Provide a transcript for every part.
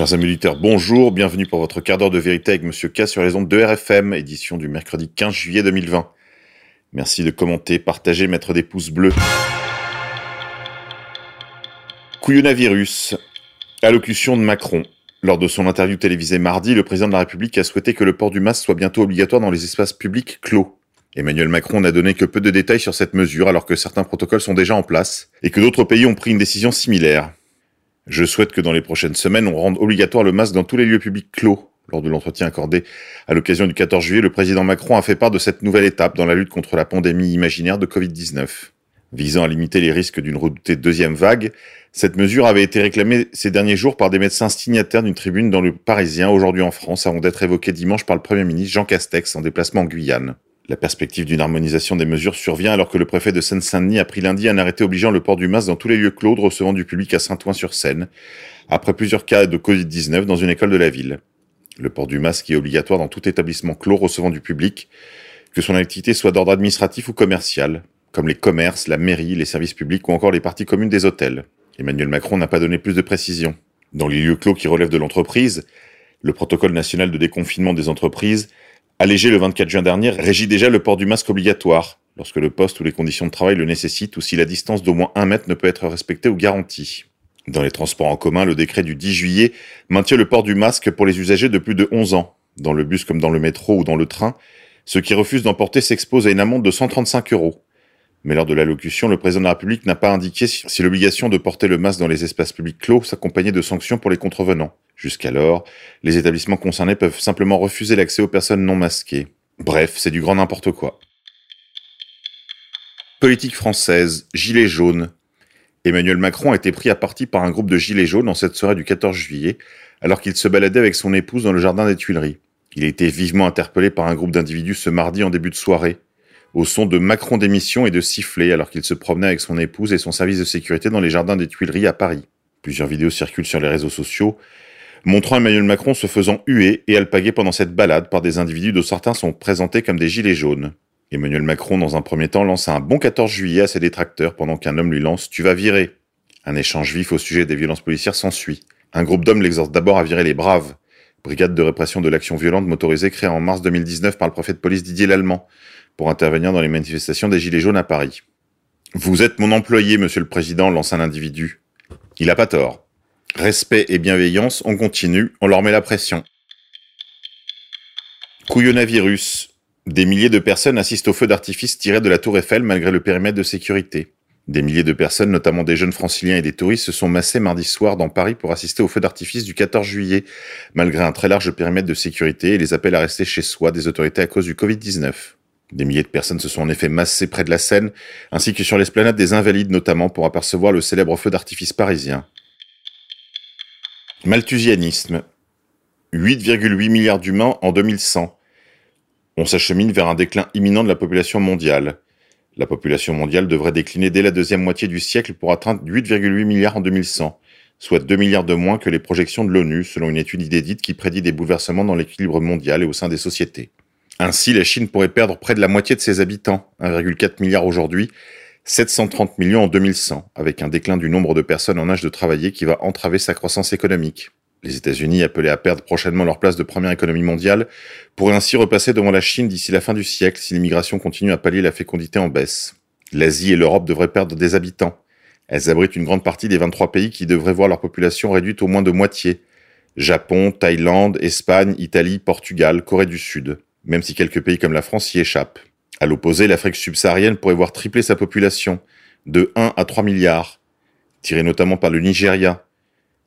Chers amis auditeurs, bonjour, bienvenue pour votre quart d'heure de vérité avec Monsieur K sur les ondes de RFM, édition du mercredi 15 juillet 2020. Merci de commenter, partager, mettre des pouces bleus. Couillonavirus. Allocution de Macron. Lors de son interview télévisée mardi, le président de la République a souhaité que le port du masque soit bientôt obligatoire dans les espaces publics clos. Emmanuel Macron n'a donné que peu de détails sur cette mesure alors que certains protocoles sont déjà en place et que d'autres pays ont pris une décision similaire. Je souhaite que dans les prochaines semaines, on rende obligatoire le masque dans tous les lieux publics clos. Lors de l'entretien accordé à l'occasion du 14 juillet, le président Macron a fait part de cette nouvelle étape dans la lutte contre la pandémie imaginaire de Covid-19. Visant à limiter les risques d'une redoutée deuxième vague, cette mesure avait été réclamée ces derniers jours par des médecins signataires d'une tribune dans le Parisien, aujourd'hui en France, avant d'être évoquée dimanche par le Premier ministre Jean Castex en déplacement en Guyane. La perspective d'une harmonisation des mesures survient alors que le préfet de Seine-Saint-Denis a pris lundi un arrêté obligeant le port du masque dans tous les lieux clos recevant du public à Saint-Ouen-sur-Seine, après plusieurs cas de Covid-19 dans une école de la ville. Le port du masque est obligatoire dans tout établissement clos recevant du public, que son activité soit d'ordre administratif ou commercial, comme les commerces, la mairie, les services publics ou encore les parties communes des hôtels. Emmanuel Macron n'a pas donné plus de précisions. Dans les lieux clos qui relèvent de l'entreprise, le protocole national de déconfinement des entreprises allégé le 24 juin dernier, régit déjà le port du masque obligatoire, lorsque le poste ou les conditions de travail le nécessitent ou si la distance d'au moins un mètre ne peut être respectée ou garantie. Dans les transports en commun, le décret du 10 juillet maintient le port du masque pour les usagers de plus de 11 ans. Dans le bus comme dans le métro ou dans le train, ceux qui refusent d'en porter s'exposent à une amende de 135 euros. Mais lors de l'allocution, le président de la République n'a pas indiqué si l'obligation de porter le masque dans les espaces publics clos s'accompagnait de sanctions pour les contrevenants. Jusqu'alors, les établissements concernés peuvent simplement refuser l'accès aux personnes non masquées. Bref, c'est du grand n'importe quoi. Politique française, Gilets jaunes. Emmanuel Macron a été pris à partie par un groupe de Gilets jaunes en cette soirée du 14 juillet, alors qu'il se baladait avec son épouse dans le jardin des Tuileries. Il a été vivement interpellé par un groupe d'individus ce mardi en début de soirée, au son de Macron d'émission et de sifflets alors qu'il se promenait avec son épouse et son service de sécurité dans les jardins des Tuileries à Paris. Plusieurs vidéos circulent sur les réseaux sociaux montrant Emmanuel Macron se faisant huer et alpaguer pendant cette balade par des individus dont certains sont présentés comme des gilets jaunes. Emmanuel Macron, dans un premier temps, lance un bon 14 juillet à ses détracteurs pendant qu'un homme lui lance « Tu vas virer ». Un échange vif au sujet des violences policières s'ensuit. Un groupe d'hommes l'exhorte d'abord à virer les braves. Brigade de répression de l'action violente motorisée créée en mars 2019 par le préfet de police Didier Lallemand pour intervenir dans les manifestations des Gilets jaunes à Paris. Vous êtes mon employé, monsieur le président, lance un individu. Il a pas tort. Respect et bienveillance, on continue, on leur met la pression. Couillonavirus. Des milliers de personnes assistent au feu d'artifice tiré de la tour Eiffel malgré le périmètre de sécurité. Des milliers de personnes, notamment des jeunes franciliens et des touristes, se sont massés mardi soir dans Paris pour assister au feu d'artifice du 14 juillet, malgré un très large périmètre de sécurité et les appels à rester chez soi des autorités à cause du Covid-19. Des milliers de personnes se sont en effet massées près de la Seine, ainsi que sur l'esplanade des Invalides notamment pour apercevoir le célèbre feu d'artifice parisien. Malthusianisme. 8,8 milliards d'humains en 2100. On s'achemine vers un déclin imminent de la population mondiale. La population mondiale devrait décliner dès la deuxième moitié du siècle pour atteindre 8,8 milliards en 2100, soit 2 milliards de moins que les projections de l'ONU selon une étude inédite qui prédit des bouleversements dans l'équilibre mondial et au sein des sociétés. Ainsi, la Chine pourrait perdre près de la moitié de ses habitants, 1,4 milliard aujourd'hui, 730 millions en 2100, avec un déclin du nombre de personnes en âge de travailler qui va entraver sa croissance économique. Les États-Unis, appelés à perdre prochainement leur place de première économie mondiale, pourraient ainsi repasser devant la Chine d'ici la fin du siècle si l'immigration continue à pallier la fécondité en baisse. L'Asie et l'Europe devraient perdre des habitants. Elles abritent une grande partie des 23 pays qui devraient voir leur population réduite au moins de moitié. Japon, Thaïlande, Espagne, Italie, Portugal, Corée du Sud. Même si quelques pays comme la France y échappent. À l'opposé, l'Afrique subsaharienne pourrait voir tripler sa population, de 1 à 3 milliards, tirée notamment par le Nigeria,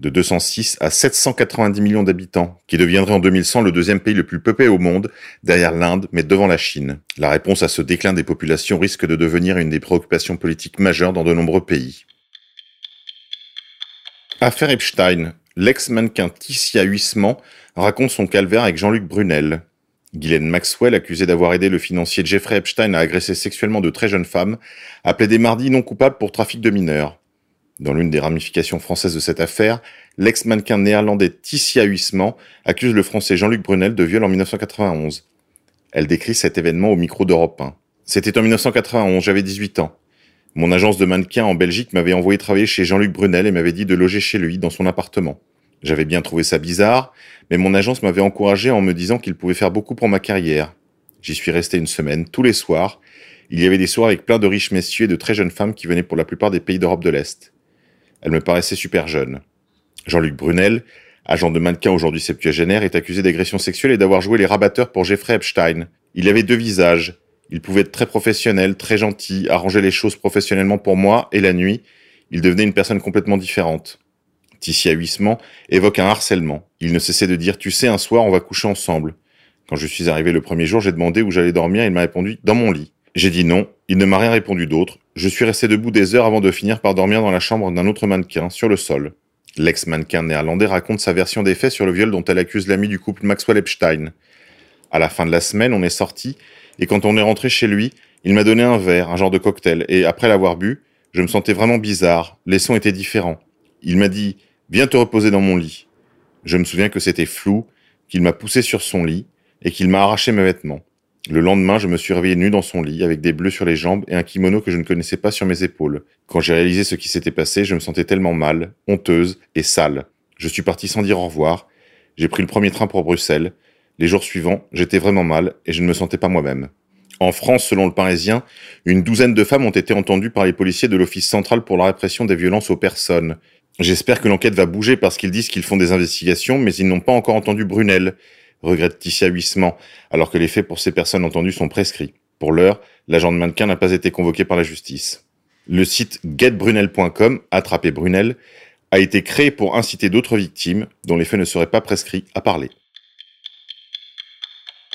de 206 à 790 millions d'habitants, qui deviendrait en 2100 le deuxième pays le plus peuplé au monde, derrière l'Inde, mais devant la Chine. La réponse à ce déclin des populations risque de devenir une des préoccupations politiques majeures dans de nombreux pays. Affaire Epstein. L'ex-mannequin Ticia Huisman raconte son calvaire avec Jean-Luc Brunel. Ghislaine Maxwell, accusée d'avoir aidé le financier Jeffrey Epstein à agresser sexuellement de très jeunes femmes, a plaidé mardi non coupable pour trafic de mineurs. Dans l'une des ramifications françaises de cette affaire, l'ex-mannequin néerlandais Ticia Huisman accuse le français Jean-Luc Brunel de viol en 1991. Elle décrit cet événement au micro d'Europe 1. C'était en 1991, j'avais 18 ans. Mon agence de mannequin en Belgique m'avait envoyé travailler chez Jean-Luc Brunel et m'avait dit de loger chez lui dans son appartement. J'avais bien trouvé ça bizarre, mais mon agence m'avait encouragé en me disant qu'il pouvait faire beaucoup pour ma carrière. J'y suis resté une semaine, tous les soirs. Il y avait des soirs avec plein de riches messieurs et de très jeunes femmes qui venaient pour la plupart des pays d'Europe de l'Est. Elle me paraissait super jeune. Jean-Luc Brunel, agent de mannequin aujourd'hui septuagénaire, est accusé d'agression sexuelle et d'avoir joué les rabatteurs pour Jeffrey Epstein. Il avait deux visages. Il pouvait être très professionnel, très gentil, arranger les choses professionnellement pour moi, et la nuit, il devenait une personne complètement différente. Ticia Huissement évoque un harcèlement. Il ne cessait de dire Tu sais, un soir, on va coucher ensemble. Quand je suis arrivé le premier jour, j'ai demandé où j'allais dormir. Il m'a répondu Dans mon lit. J'ai dit non. Il ne m'a rien répondu d'autre. Je suis resté debout des heures avant de finir par dormir dans la chambre d'un autre mannequin, sur le sol. L'ex-mannequin néerlandais raconte sa version des faits sur le viol dont elle accuse l'ami du couple Maxwell Epstein. À la fin de la semaine, on est sorti, et quand on est rentré chez lui, il m'a donné un verre, un genre de cocktail, et après l'avoir bu, je me sentais vraiment bizarre, les sons étaient différents. Il m'a dit Viens te reposer dans mon lit. Je me souviens que c'était flou, qu'il m'a poussé sur son lit et qu'il m'a arraché mes vêtements. Le lendemain, je me suis réveillé nu dans son lit avec des bleus sur les jambes et un kimono que je ne connaissais pas sur mes épaules. Quand j'ai réalisé ce qui s'était passé, je me sentais tellement mal, honteuse et sale. Je suis parti sans dire au revoir. J'ai pris le premier train pour Bruxelles. Les jours suivants, j'étais vraiment mal et je ne me sentais pas moi-même. En France, selon le Parisien, une douzaine de femmes ont été entendues par les policiers de l'Office central pour la répression des violences aux personnes. J'espère que l'enquête va bouger parce qu'ils disent qu'ils font des investigations, mais ils n'ont pas encore entendu Brunel, regrette Ticia Huissement, alors que les faits pour ces personnes entendues sont prescrits. Pour l'heure, l'agent de mannequin n'a pas été convoqué par la justice. Le site getbrunel.com, attrapé Brunel, a été créé pour inciter d'autres victimes, dont les faits ne seraient pas prescrits, à parler.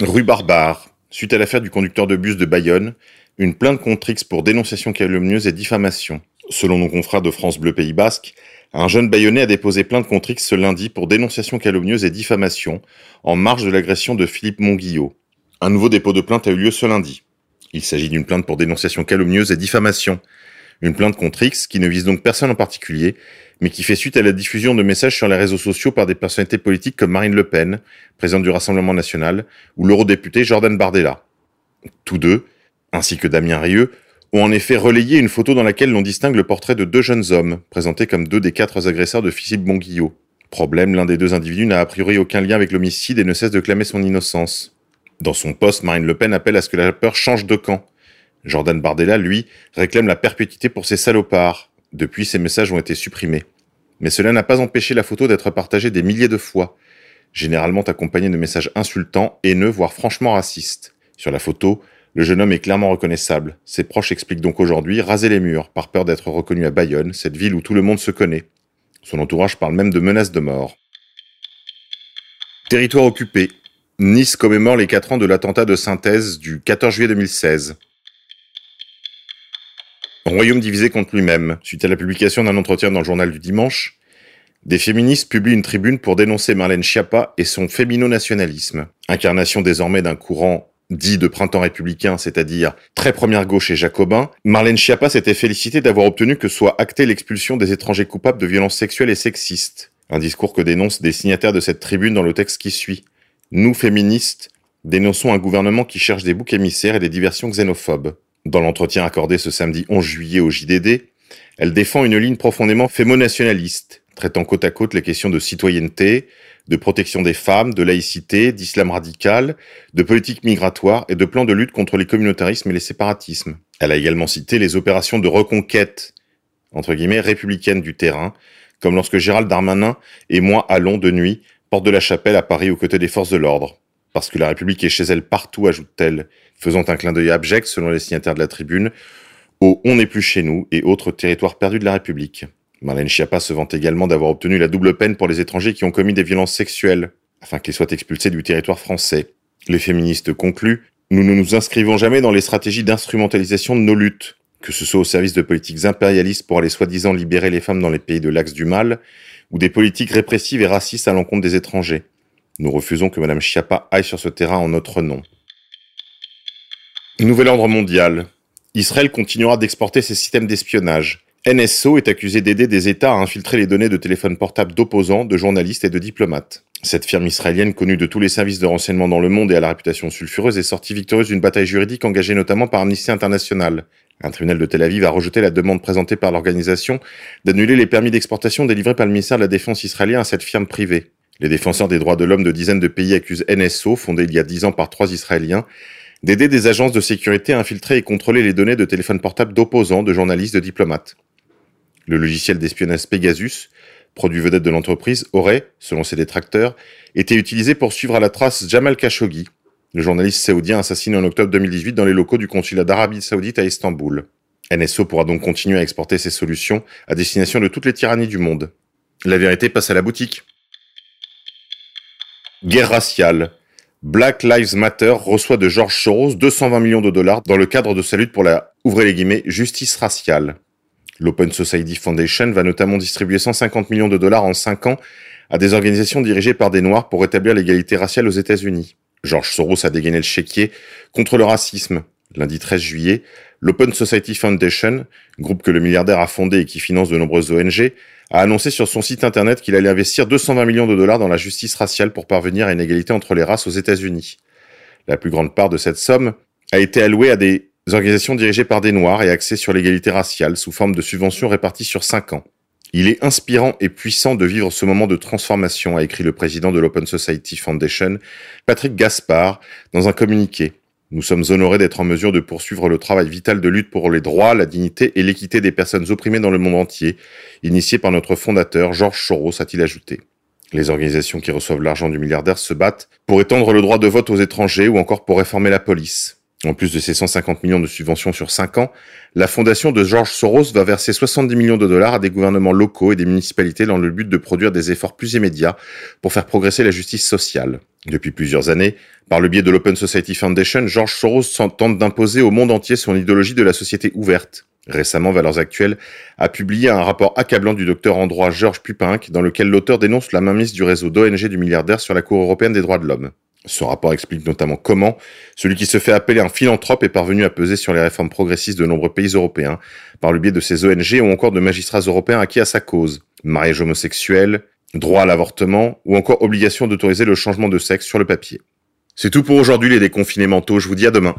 Rue Barbare. Suite à l'affaire du conducteur de bus de Bayonne, une plainte contre X pour dénonciation calomnieuse et diffamation. Selon nos confrères de France Bleu Pays Basque, un jeune Bayonnais a déposé plainte contre X ce lundi pour dénonciation calomnieuse et diffamation, en marge de l'agression de Philippe Monguillot. Un nouveau dépôt de plainte a eu lieu ce lundi. Il s'agit d'une plainte pour dénonciation calomnieuse et diffamation. Une plainte contre X qui ne vise donc personne en particulier, mais qui fait suite à la diffusion de messages sur les réseaux sociaux par des personnalités politiques comme Marine Le Pen, présidente du Rassemblement national, ou l'eurodéputé Jordan Bardella. Tous deux, ainsi que Damien Rieu, ont en effet relayé une photo dans laquelle l'on distingue le portrait de deux jeunes hommes, présentés comme deux des quatre agresseurs de Philippe Bonguillot. Problème, l'un des deux individus n'a a priori aucun lien avec l'homicide et ne cesse de clamer son innocence. Dans son poste, Marine Le Pen appelle à ce que la peur change de camp. Jordan Bardella, lui, réclame la perpétuité pour ces salopards. Depuis, ces messages ont été supprimés. Mais cela n'a pas empêché la photo d'être partagée des milliers de fois, généralement accompagnée de messages insultants, haineux, voire franchement racistes. Sur la photo, le jeune homme est clairement reconnaissable. Ses proches expliquent donc aujourd'hui raser les murs par peur d'être reconnu à Bayonne, cette ville où tout le monde se connaît. Son entourage parle même de menaces de mort. Territoire occupé. Nice commémore les 4 ans de l'attentat de synthèse du 14 juillet 2016. Royaume divisé contre lui-même. Suite à la publication d'un entretien dans le journal du dimanche, des féministes publient une tribune pour dénoncer Marlène Schiappa et son fémino-nationalisme, incarnation désormais d'un courant dit de printemps républicain, c'est-à-dire très première gauche et jacobin, Marlène Schiappa s'était félicitée d'avoir obtenu que soit actée l'expulsion des étrangers coupables de violences sexuelles et sexistes. Un discours que dénoncent des signataires de cette tribune dans le texte qui suit. Nous, féministes, dénonçons un gouvernement qui cherche des boucs émissaires et des diversions xénophobes. Dans l'entretien accordé ce samedi 11 juillet au JDD, elle défend une ligne profondément fémonationaliste, traitant côte à côte les questions de citoyenneté, de protection des femmes, de laïcité, d'islam radical, de politique migratoire et de plans de lutte contre les communautarismes et les séparatismes. Elle a également cité les opérations de reconquête, entre guillemets, républicaines du terrain, comme lorsque Gérald Darmanin et moi allons de nuit, porte de la Chapelle à Paris aux côtés des forces de l'ordre. Parce que la République est chez elle partout, ajoute-t-elle, faisant un clin d'œil abject, selon les signataires de la tribune, au On n'est plus chez nous et autres territoires perdus de la République. Marlène Schiappa se vante également d'avoir obtenu la double peine pour les étrangers qui ont commis des violences sexuelles, afin qu'ils soient expulsés du territoire français. Les féministes concluent Nous ne nous inscrivons jamais dans les stratégies d'instrumentalisation de nos luttes, que ce soit au service de politiques impérialistes pour aller soi-disant libérer les femmes dans les pays de l'axe du mal, ou des politiques répressives et racistes à l'encontre des étrangers. Nous refusons que Madame Schiappa aille sur ce terrain en notre nom. Nouvel ordre mondial. Israël continuera d'exporter ses systèmes d'espionnage. NSO est accusé d'aider des États à infiltrer les données de téléphones portables d'opposants, de journalistes et de diplomates. Cette firme israélienne, connue de tous les services de renseignement dans le monde et à la réputation sulfureuse, est sortie victorieuse d'une bataille juridique engagée notamment par Amnesty International. Un tribunal de Tel Aviv a rejeté la demande présentée par l'organisation d'annuler les permis d'exportation délivrés par le ministère de la Défense israélien à cette firme privée. Les défenseurs des droits de l'homme de dizaines de pays accusent NSO, fondé il y a dix ans par trois Israéliens, d'aider des agences de sécurité à infiltrer et contrôler les données de téléphones portables d'opposants, de journalistes, de diplomates. Le logiciel d'espionnage Pegasus, produit vedette de l'entreprise, aurait, selon ses détracteurs, été utilisé pour suivre à la trace Jamal Khashoggi, le journaliste saoudien assassiné en octobre 2018 dans les locaux du consulat d'Arabie saoudite à Istanbul. NSO pourra donc continuer à exporter ses solutions à destination de toutes les tyrannies du monde. La vérité passe à la boutique. Guerre raciale. Black Lives Matter reçoit de George Soros 220 millions de dollars dans le cadre de sa lutte pour la, ouvrez les guillemets, justice raciale. L'Open Society Foundation va notamment distribuer 150 millions de dollars en 5 ans à des organisations dirigées par des Noirs pour rétablir l'égalité raciale aux États-Unis. George Soros a dégainé le chéquier contre le racisme. Lundi 13 juillet, l'Open Society Foundation, groupe que le milliardaire a fondé et qui finance de nombreuses ONG, a annoncé sur son site internet qu'il allait investir 220 millions de dollars dans la justice raciale pour parvenir à une égalité entre les races aux États-Unis. La plus grande part de cette somme a été allouée à des organisations dirigées par des Noirs et axées sur l'égalité raciale sous forme de subventions réparties sur cinq ans. Il est inspirant et puissant de vivre ce moment de transformation, a écrit le président de l'Open Society Foundation, Patrick Gaspard, dans un communiqué. Nous sommes honorés d'être en mesure de poursuivre le travail vital de lutte pour les droits, la dignité et l'équité des personnes opprimées dans le monde entier, initié par notre fondateur, Georges Soros, a-t-il ajouté. Les organisations qui reçoivent l'argent du milliardaire se battent pour étendre le droit de vote aux étrangers ou encore pour réformer la police. En plus de ces 150 millions de subventions sur 5 ans, la fondation de George Soros va verser 70 millions de dollars à des gouvernements locaux et des municipalités dans le but de produire des efforts plus immédiats pour faire progresser la justice sociale. Depuis plusieurs années, par le biais de l'Open Society Foundation, George Soros tente d'imposer au monde entier son idéologie de la société ouverte. Récemment, Valeurs Actuelles a publié un rapport accablant du docteur en droit Georges Pupinck dans lequel l'auteur dénonce la mainmise du réseau d'ONG du milliardaire sur la Cour européenne des droits de l'homme. Ce rapport explique notamment comment celui qui se fait appeler un philanthrope est parvenu à peser sur les réformes progressistes de nombreux pays européens par le biais de ses ONG ou encore de magistrats européens acquis à sa cause. Mariage homosexuel, droit à l'avortement ou encore obligation d'autoriser le changement de sexe sur le papier. C'est tout pour aujourd'hui les déconfinés mentaux, je vous dis à demain.